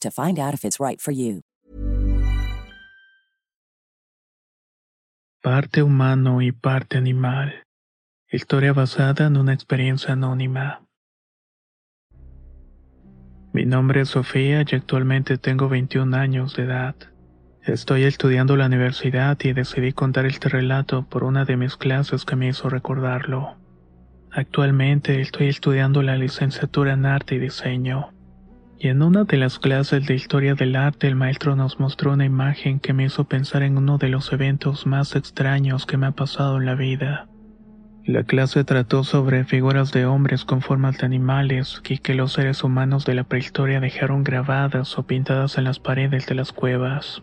to find out if it's right for you. Parte humano y parte animal. Historia basada en una experiencia anónima. Mi nombre es Sofía y actualmente tengo 21 años de edad. Estoy estudiando la universidad y decidí contar este relato por una de mis clases que me hizo recordarlo. Actualmente estoy estudiando la licenciatura en arte y diseño. Y en una de las clases de historia del arte el maestro nos mostró una imagen que me hizo pensar en uno de los eventos más extraños que me ha pasado en la vida. La clase trató sobre figuras de hombres con formas de animales y que los seres humanos de la prehistoria dejaron grabadas o pintadas en las paredes de las cuevas.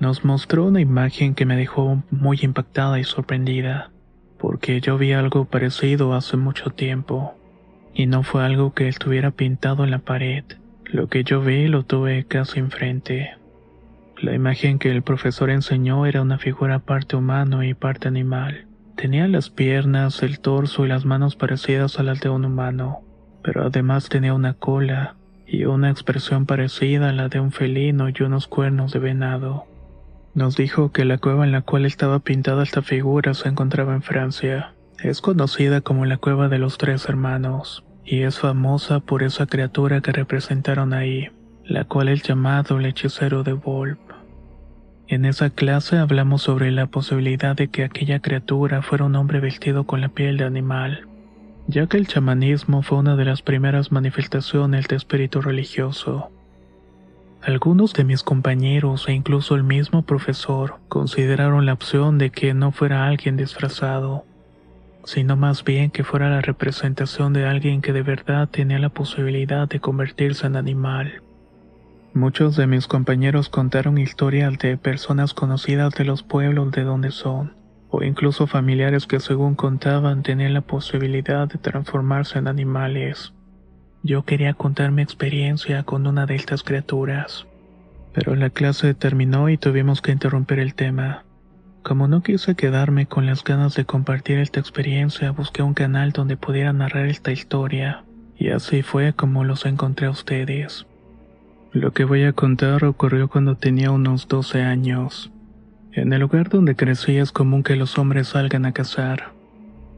Nos mostró una imagen que me dejó muy impactada y sorprendida, porque yo vi algo parecido hace mucho tiempo, y no fue algo que estuviera pintado en la pared. Lo que yo vi lo tuve casi enfrente. La imagen que el profesor enseñó era una figura parte humano y parte animal. Tenía las piernas, el torso y las manos parecidas a las de un humano, pero además tenía una cola y una expresión parecida a la de un felino y unos cuernos de venado. Nos dijo que la cueva en la cual estaba pintada esta figura se encontraba en Francia. Es conocida como la cueva de los tres hermanos y es famosa por esa criatura que representaron ahí, la cual es llamado el hechicero de Volp. En esa clase hablamos sobre la posibilidad de que aquella criatura fuera un hombre vestido con la piel de animal, ya que el chamanismo fue una de las primeras manifestaciones de espíritu religioso. Algunos de mis compañeros e incluso el mismo profesor consideraron la opción de que no fuera alguien disfrazado, sino más bien que fuera la representación de alguien que de verdad tenía la posibilidad de convertirse en animal. Muchos de mis compañeros contaron historias de personas conocidas de los pueblos de donde son, o incluso familiares que según contaban tenían la posibilidad de transformarse en animales. Yo quería contar mi experiencia con una de estas criaturas, pero la clase terminó y tuvimos que interrumpir el tema. Como no quise quedarme con las ganas de compartir esta experiencia, busqué un canal donde pudiera narrar esta historia, y así fue como los encontré a ustedes. Lo que voy a contar ocurrió cuando tenía unos 12 años. En el lugar donde crecí es común que los hombres salgan a cazar.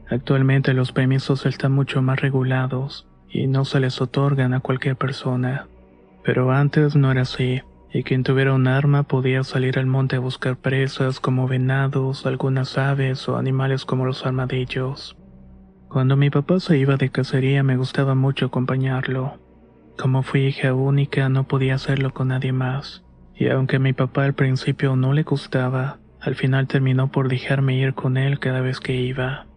Actualmente los permisos están mucho más regulados y no se les otorgan a cualquier persona. Pero antes no era así y quien tuviera un arma podía salir al monte a buscar presas como venados, algunas aves o animales como los armadillos. Cuando mi papá se iba de cacería me gustaba mucho acompañarlo. Como fui hija única no podía hacerlo con nadie más, y aunque a mi papá al principio no le gustaba, al final terminó por dejarme ir con él cada vez que iba.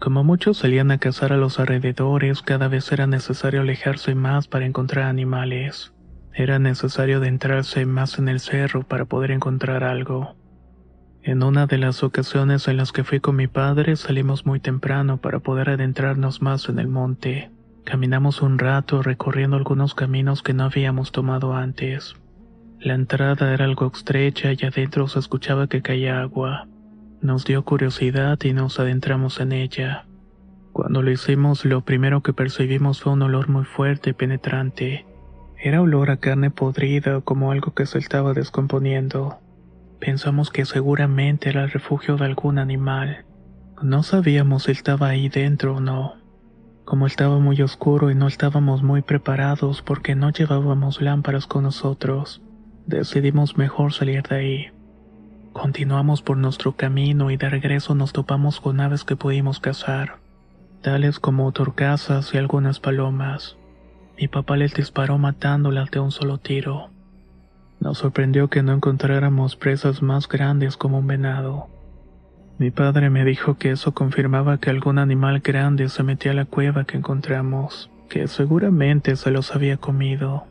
Como muchos salían a cazar a los alrededores, cada vez era necesario alejarse más para encontrar animales. Era necesario adentrarse más en el cerro para poder encontrar algo. En una de las ocasiones en las que fui con mi padre salimos muy temprano para poder adentrarnos más en el monte. Caminamos un rato recorriendo algunos caminos que no habíamos tomado antes. La entrada era algo estrecha y adentro se escuchaba que caía agua. Nos dio curiosidad y nos adentramos en ella. Cuando lo hicimos, lo primero que percibimos fue un olor muy fuerte y penetrante. Era olor a carne podrida o como algo que se estaba descomponiendo. Pensamos que seguramente era el refugio de algún animal. No sabíamos si estaba ahí dentro o no. Como estaba muy oscuro y no estábamos muy preparados porque no llevábamos lámparas con nosotros, Decidimos mejor salir de ahí. Continuamos por nuestro camino y de regreso nos topamos con aves que pudimos cazar, tales como torcasas y algunas palomas. Mi papá les disparó matándolas de un solo tiro. Nos sorprendió que no encontráramos presas más grandes como un venado. Mi padre me dijo que eso confirmaba que algún animal grande se metía a la cueva que encontramos, que seguramente se los había comido.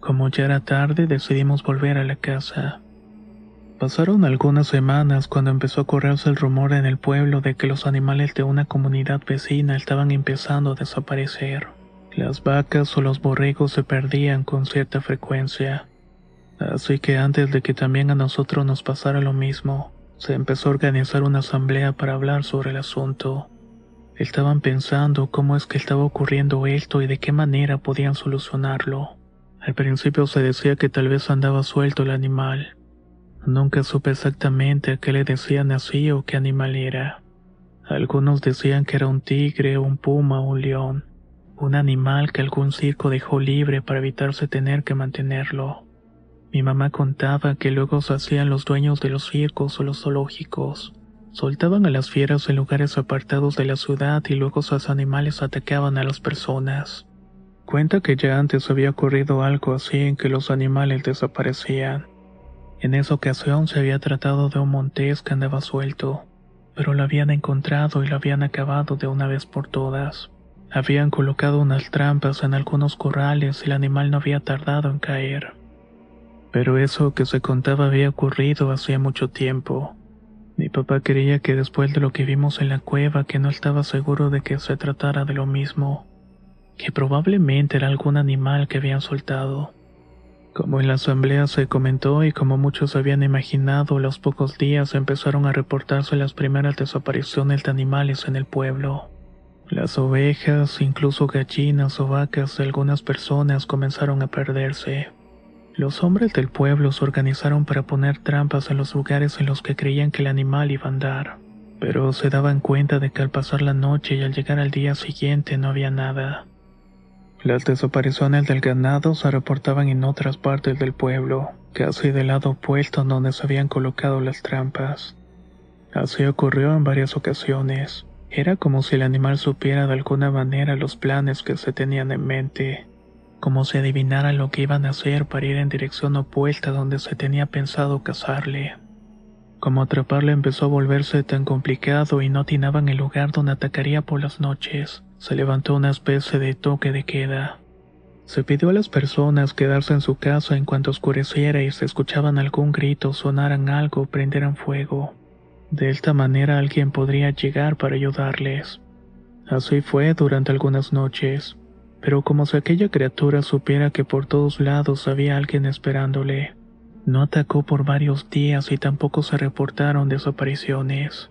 Como ya era tarde, decidimos volver a la casa. Pasaron algunas semanas cuando empezó a correrse el rumor en el pueblo de que los animales de una comunidad vecina estaban empezando a desaparecer. Las vacas o los borregos se perdían con cierta frecuencia. Así que antes de que también a nosotros nos pasara lo mismo, se empezó a organizar una asamblea para hablar sobre el asunto. Estaban pensando cómo es que estaba ocurriendo esto y de qué manera podían solucionarlo. Al principio se decía que tal vez andaba suelto el animal. Nunca supe exactamente a qué le decían así o qué animal era. Algunos decían que era un tigre, un puma o un león, un animal que algún circo dejó libre para evitarse tener que mantenerlo. Mi mamá contaba que luego se hacían los dueños de los circos o los zoológicos. Soltaban a las fieras en lugares apartados de la ciudad y luego esos animales atacaban a las personas. Cuenta que ya antes había ocurrido algo así en que los animales desaparecían. En esa ocasión se había tratado de un montés que andaba suelto, pero lo habían encontrado y lo habían acabado de una vez por todas. Habían colocado unas trampas en algunos corrales y el animal no había tardado en caer. Pero eso que se contaba había ocurrido hacía mucho tiempo. Mi papá creía que después de lo que vimos en la cueva que no estaba seguro de que se tratara de lo mismo, que probablemente era algún animal que habían soltado. Como en la asamblea se comentó y como muchos habían imaginado, los pocos días empezaron a reportarse las primeras desapariciones de animales en el pueblo. Las ovejas, incluso gallinas o vacas de algunas personas comenzaron a perderse. Los hombres del pueblo se organizaron para poner trampas en los lugares en los que creían que el animal iba a andar, pero se daban cuenta de que al pasar la noche y al llegar al día siguiente no había nada. Las desapariciones del ganado se reportaban en otras partes del pueblo, casi del lado opuesto donde se habían colocado las trampas. Así ocurrió en varias ocasiones. Era como si el animal supiera de alguna manera los planes que se tenían en mente como si adivinara lo que iban a hacer para ir en dirección opuesta donde se tenía pensado cazarle. Como atraparle empezó a volverse tan complicado y no atinaban el lugar donde atacaría por las noches, se levantó una especie de toque de queda. Se pidió a las personas quedarse en su casa en cuanto oscureciera y se escuchaban algún grito, sonaran algo, prendieran fuego. De esta manera alguien podría llegar para ayudarles. Así fue durante algunas noches pero como si aquella criatura supiera que por todos lados había alguien esperándole. No atacó por varios días y tampoco se reportaron desapariciones.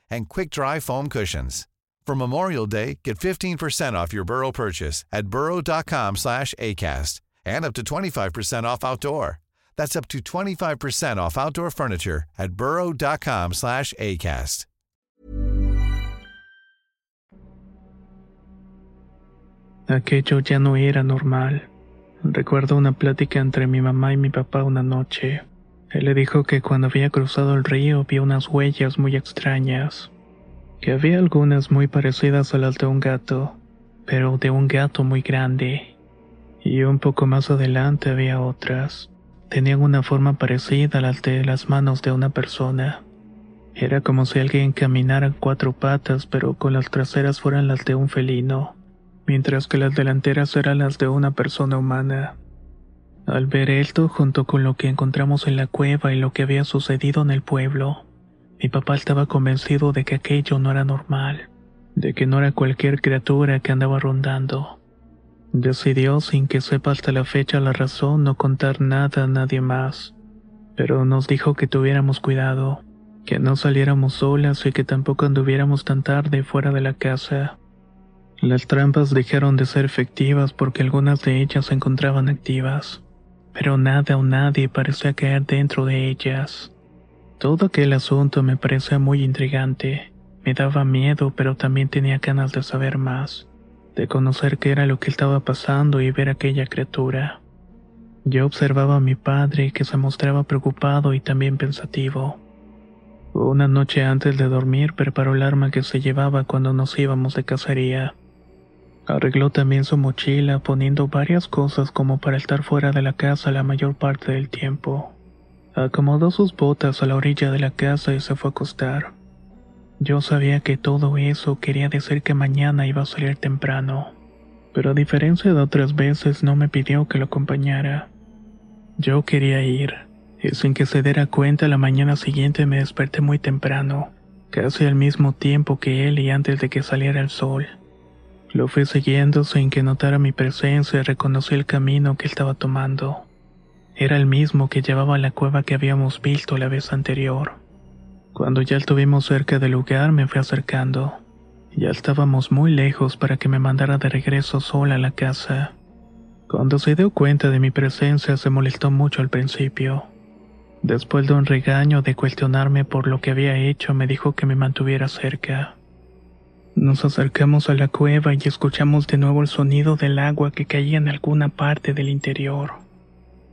and quick-dry foam cushions. For Memorial Day, get 15% off your Burrow purchase at burrow.com slash ACAST and up to 25% off outdoor. That's up to 25% off outdoor furniture at burrow.com slash ACAST. Aquello ya no era normal. Recuerdo una plática entre mi mamá y mi papá una noche. Él le dijo que cuando había cruzado el río vio unas huellas muy extrañas, que había algunas muy parecidas a las de un gato, pero de un gato muy grande, y un poco más adelante había otras. Tenían una forma parecida a las de las manos de una persona. Era como si alguien caminara en cuatro patas, pero con las traseras fueran las de un felino. mientras que las delanteras eran las de una persona humana. Al ver esto, junto con lo que encontramos en la cueva y lo que había sucedido en el pueblo, mi papá estaba convencido de que aquello no era normal, de que no era cualquier criatura que andaba rondando. Decidió, sin que sepa hasta la fecha la razón, no contar nada a nadie más, pero nos dijo que tuviéramos cuidado, que no saliéramos solas y que tampoco anduviéramos tan tarde fuera de la casa. Las trampas dejaron de ser efectivas porque algunas de ellas se encontraban activas, pero nada o nadie parecía caer dentro de ellas. Todo aquel asunto me parecía muy intrigante, me daba miedo, pero también tenía ganas de saber más de conocer qué era lo que estaba pasando y ver aquella criatura. Yo observaba a mi padre que se mostraba preocupado y también pensativo. Una noche antes de dormir preparó el arma que se llevaba cuando nos íbamos de cacería. Arregló también su mochila poniendo varias cosas como para estar fuera de la casa la mayor parte del tiempo. Acomodó sus botas a la orilla de la casa y se fue a acostar. Yo sabía que todo eso quería decir que mañana iba a salir temprano, pero a diferencia de otras veces no me pidió que lo acompañara. Yo quería ir, y sin que se diera cuenta la mañana siguiente me desperté muy temprano, casi al mismo tiempo que él y antes de que saliera el sol. Lo fui siguiendo sin que notara mi presencia y reconocí el camino que estaba tomando. Era el mismo que llevaba a la cueva que habíamos visto la vez anterior. Cuando ya estuvimos cerca del lugar me fui acercando. Ya estábamos muy lejos para que me mandara de regreso sola a la casa. Cuando se dio cuenta de mi presencia se molestó mucho al principio. Después de un regaño de cuestionarme por lo que había hecho, me dijo que me mantuviera cerca. Nos acercamos a la cueva y escuchamos de nuevo el sonido del agua que caía en alguna parte del interior.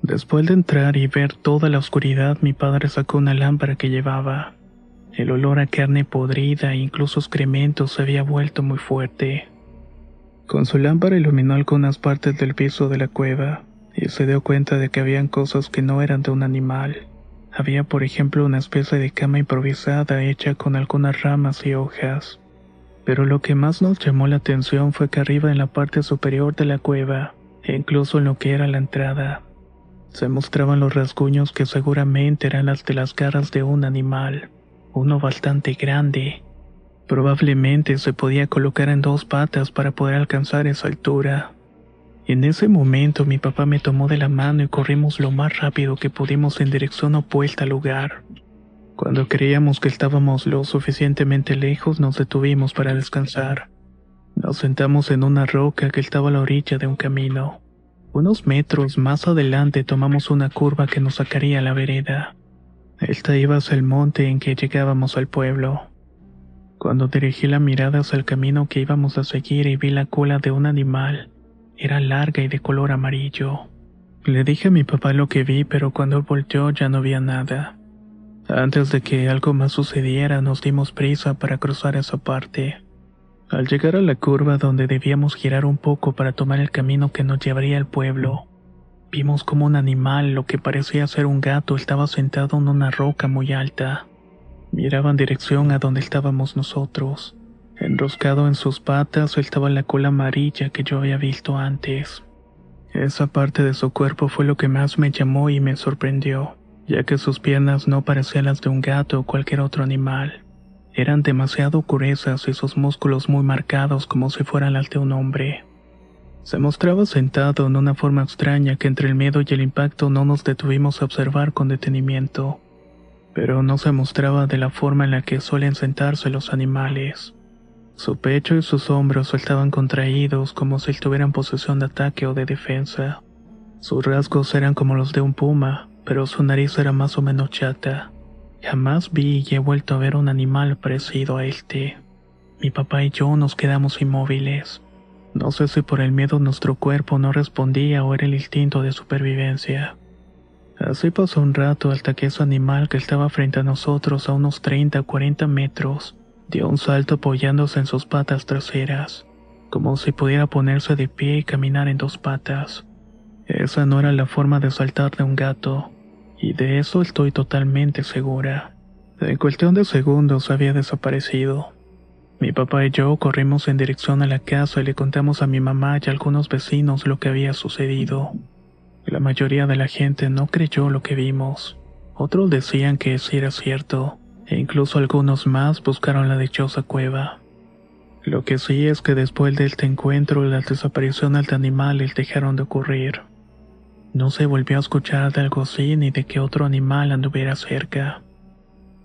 Después de entrar y ver toda la oscuridad, mi padre sacó una lámpara que llevaba. El olor a carne podrida e incluso excrementos se había vuelto muy fuerte. Con su lámpara iluminó algunas partes del piso de la cueva y se dio cuenta de que habían cosas que no eran de un animal. Había, por ejemplo, una especie de cama improvisada hecha con algunas ramas y hojas. Pero lo que más nos llamó la atención fue que arriba en la parte superior de la cueva, e incluso en lo que era la entrada, se mostraban los rasguños que seguramente eran las de las garras de un animal uno bastante grande. Probablemente se podía colocar en dos patas para poder alcanzar esa altura. En ese momento mi papá me tomó de la mano y corrimos lo más rápido que pudimos en dirección opuesta al lugar. Cuando creíamos que estábamos lo suficientemente lejos nos detuvimos para descansar. Nos sentamos en una roca que estaba a la orilla de un camino. Unos metros más adelante tomamos una curva que nos sacaría a la vereda. Esta iba hacia el monte en que llegábamos al pueblo. Cuando dirigí la mirada hacia el camino que íbamos a seguir y vi la cola de un animal, era larga y de color amarillo. Le dije a mi papá lo que vi, pero cuando volteó ya no había nada. Antes de que algo más sucediera, nos dimos prisa para cruzar esa parte. Al llegar a la curva donde debíamos girar un poco para tomar el camino que nos llevaría al pueblo, Vimos como un animal, lo que parecía ser un gato, estaba sentado en una roca muy alta. Miraba en dirección a donde estábamos nosotros. Enroscado en sus patas estaba la cola amarilla que yo había visto antes. Esa parte de su cuerpo fue lo que más me llamó y me sorprendió, ya que sus piernas no parecían las de un gato o cualquier otro animal. Eran demasiado gruesas y sus músculos muy marcados como si fueran las de un hombre. Se mostraba sentado en una forma extraña que entre el miedo y el impacto no nos detuvimos a observar con detenimiento, pero no se mostraba de la forma en la que suelen sentarse los animales. Su pecho y sus hombros estaban contraídos como si estuvieran en posesión de ataque o de defensa. Sus rasgos eran como los de un puma, pero su nariz era más o menos chata. Jamás vi y he vuelto a ver un animal parecido a este. Mi papá y yo nos quedamos inmóviles. No sé si por el miedo nuestro cuerpo no respondía o era el instinto de supervivencia. Así pasó un rato hasta que ese animal que estaba frente a nosotros a unos 30 o 40 metros dio un salto apoyándose en sus patas traseras, como si pudiera ponerse de pie y caminar en dos patas. Esa no era la forma de saltar de un gato, y de eso estoy totalmente segura. En cuestión de segundos había desaparecido. Mi papá y yo corrimos en dirección a la casa y le contamos a mi mamá y a algunos vecinos lo que había sucedido. La mayoría de la gente no creyó lo que vimos. Otros decían que sí era cierto, e incluso algunos más buscaron la dichosa cueva. Lo que sí es que después de este encuentro las desapariciones de animales dejaron de ocurrir. No se volvió a escuchar de algo así ni de que otro animal anduviera cerca.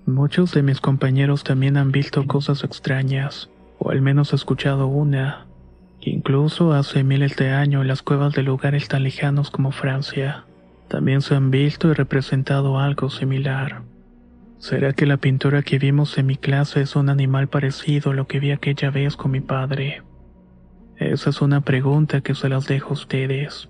Muchos de mis compañeros también han visto cosas extrañas, o al menos escuchado una. Incluso hace miles de años las cuevas de lugares tan lejanos como Francia también se han visto y representado algo similar. ¿Será que la pintura que vimos en mi clase es un animal parecido a lo que vi aquella vez con mi padre? Esa es una pregunta que se las dejo a ustedes.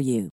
you.